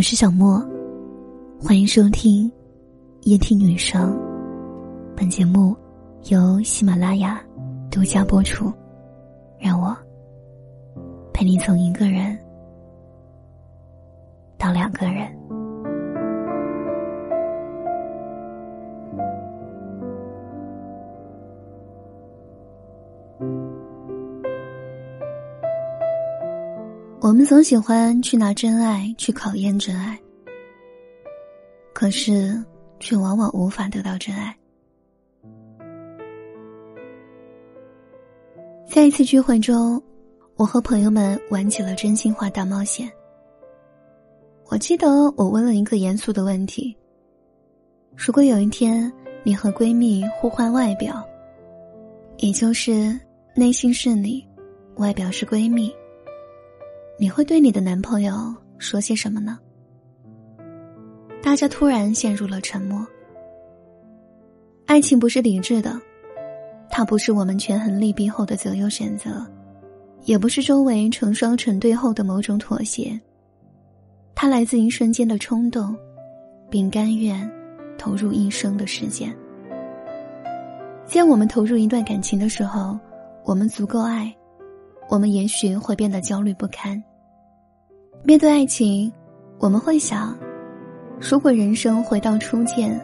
我是小莫，欢迎收听夜听女生。本节目由喜马拉雅独家播出。让我陪你从一个人我们总喜欢去拿真爱去考验真爱，可是却往往无法得到真爱。在一次聚会中，我和朋友们玩起了真心话大冒险。我记得我问了一个严肃的问题：如果有一天你和闺蜜互换外表，也就是内心是你，外表是闺蜜。你会对你的男朋友说些什么呢？大家突然陷入了沉默。爱情不是理智的，它不是我们权衡利弊后的择优选择，也不是周围成双成对后的某种妥协。它来自一瞬间的冲动，并甘愿投入一生的时间。在我们投入一段感情的时候，我们足够爱，我们也许会变得焦虑不堪。面对爱情，我们会想：如果人生回到初见，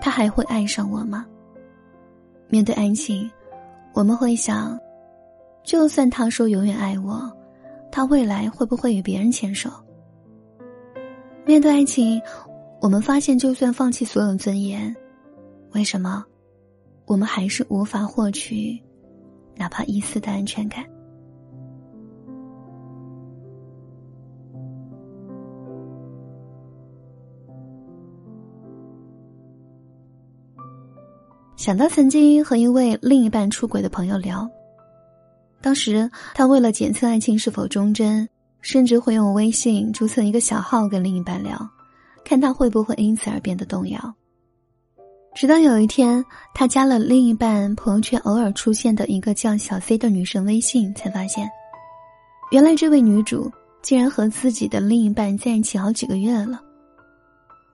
他还会爱上我吗？面对爱情，我们会想：就算他说永远爱我，他未来会不会与别人牵手？面对爱情，我们发现，就算放弃所有尊严，为什么我们还是无法获取哪怕一丝的安全感？想到曾经和一位另一半出轨的朋友聊，当时他为了检测爱情是否忠贞，甚至会用微信注册一个小号跟另一半聊，看他会不会因此而变得动摇。直到有一天，他加了另一半朋友圈偶尔出现的一个叫小 C 的女生微信，才发现，原来这位女主竟然和自己的另一半在一起好几个月了。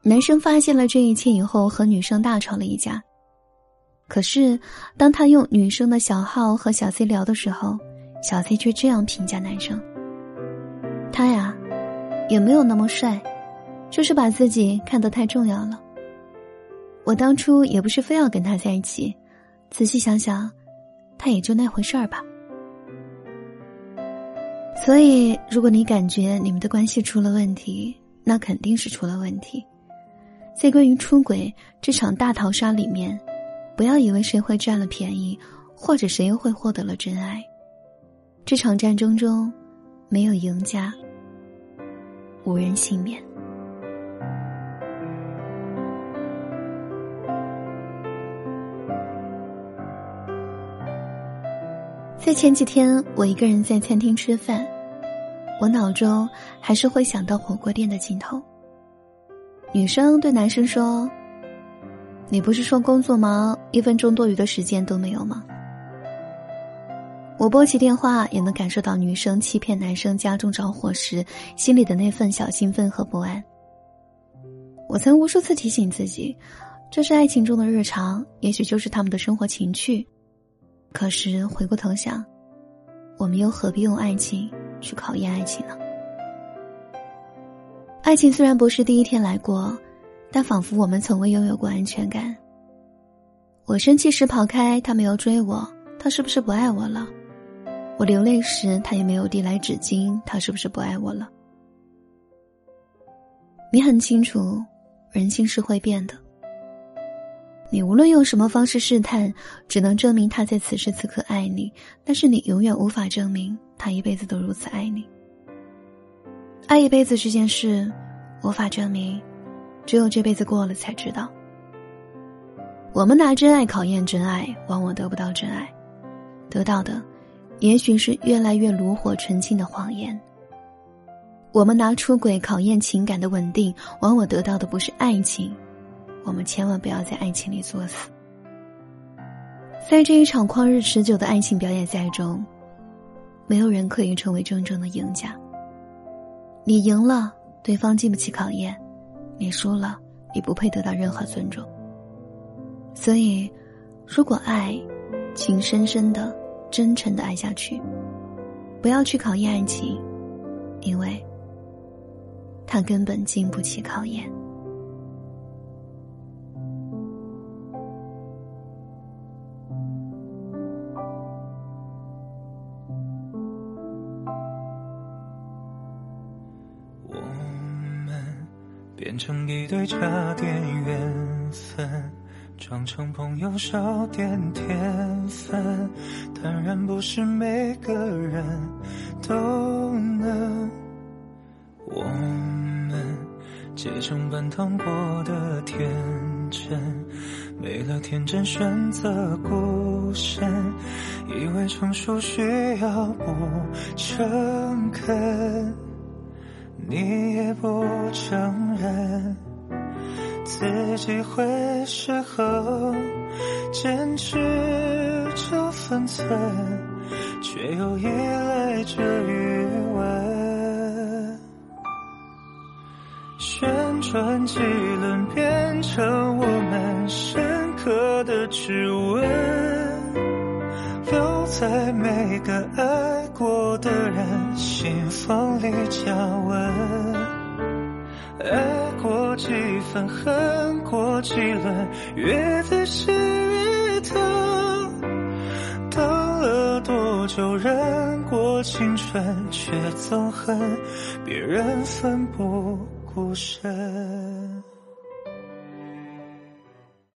男生发现了这一切以后，和女生大吵了一架。可是，当他用女生的小号和小 C 聊的时候，小 C 却这样评价男生：“他呀，也没有那么帅，就是把自己看得太重要了。我当初也不是非要跟他在一起，仔细想想，他也就那回事儿吧。所以，如果你感觉你们的关系出了问题，那肯定是出了问题。在关于出轨这场大逃杀里面。”不要以为谁会占了便宜，或者谁又会获得了真爱。这场战争中，没有赢家，无人幸免。在前几天，我一个人在餐厅吃饭，我脑中还是会想到火锅店的镜头。女生对男生说。你不是说工作忙，一分钟多余的时间都没有吗？我拨起电话，也能感受到女生欺骗男生家中着火时心里的那份小兴奋和不安。我曾无数次提醒自己，这是爱情中的日常，也许就是他们的生活情趣。可是回过头想，我们又何必用爱情去考验爱情呢？爱情虽然不是第一天来过。但仿佛我们从未拥有过安全感。我生气时跑开，他没有追我，他是不是不爱我了？我流泪时，他也没有递来纸巾，他是不是不爱我了？你很清楚，人心是会变的。你无论用什么方式试探，只能证明他在此时此刻爱你，但是你永远无法证明他一辈子都如此爱你。爱一辈子这件事，无法证明。只有这辈子过了才知道。我们拿真爱考验真爱，往往得不到真爱，得到的，也许是越来越炉火纯青的谎言。我们拿出轨考验情感的稳定，往往得到的不是爱情。我们千万不要在爱情里作死。在这一场旷日持久的爱情表演赛中，没有人可以成为真正的赢家。你赢了，对方经不起考验，你输了，你不配得到任何尊重。所以，如果爱，情深深的、真诚的爱下去，不要去考验爱情，因为，它根本经不起考验。成一对差点缘分，装成朋友少点天分，当然不是每个人都能。我们结成伴糖过的天真，没了天真选择孤身，以为成熟需要不诚恳。你也不承认自己会失衡坚持这分寸，却又依赖着余温。旋转几轮，变成我们深刻的指纹。每个爱过的人心房里加温，爱过几分，恨过几轮，越仔细越疼。等了多久，忍过青春，却总恨别人奋不顾身。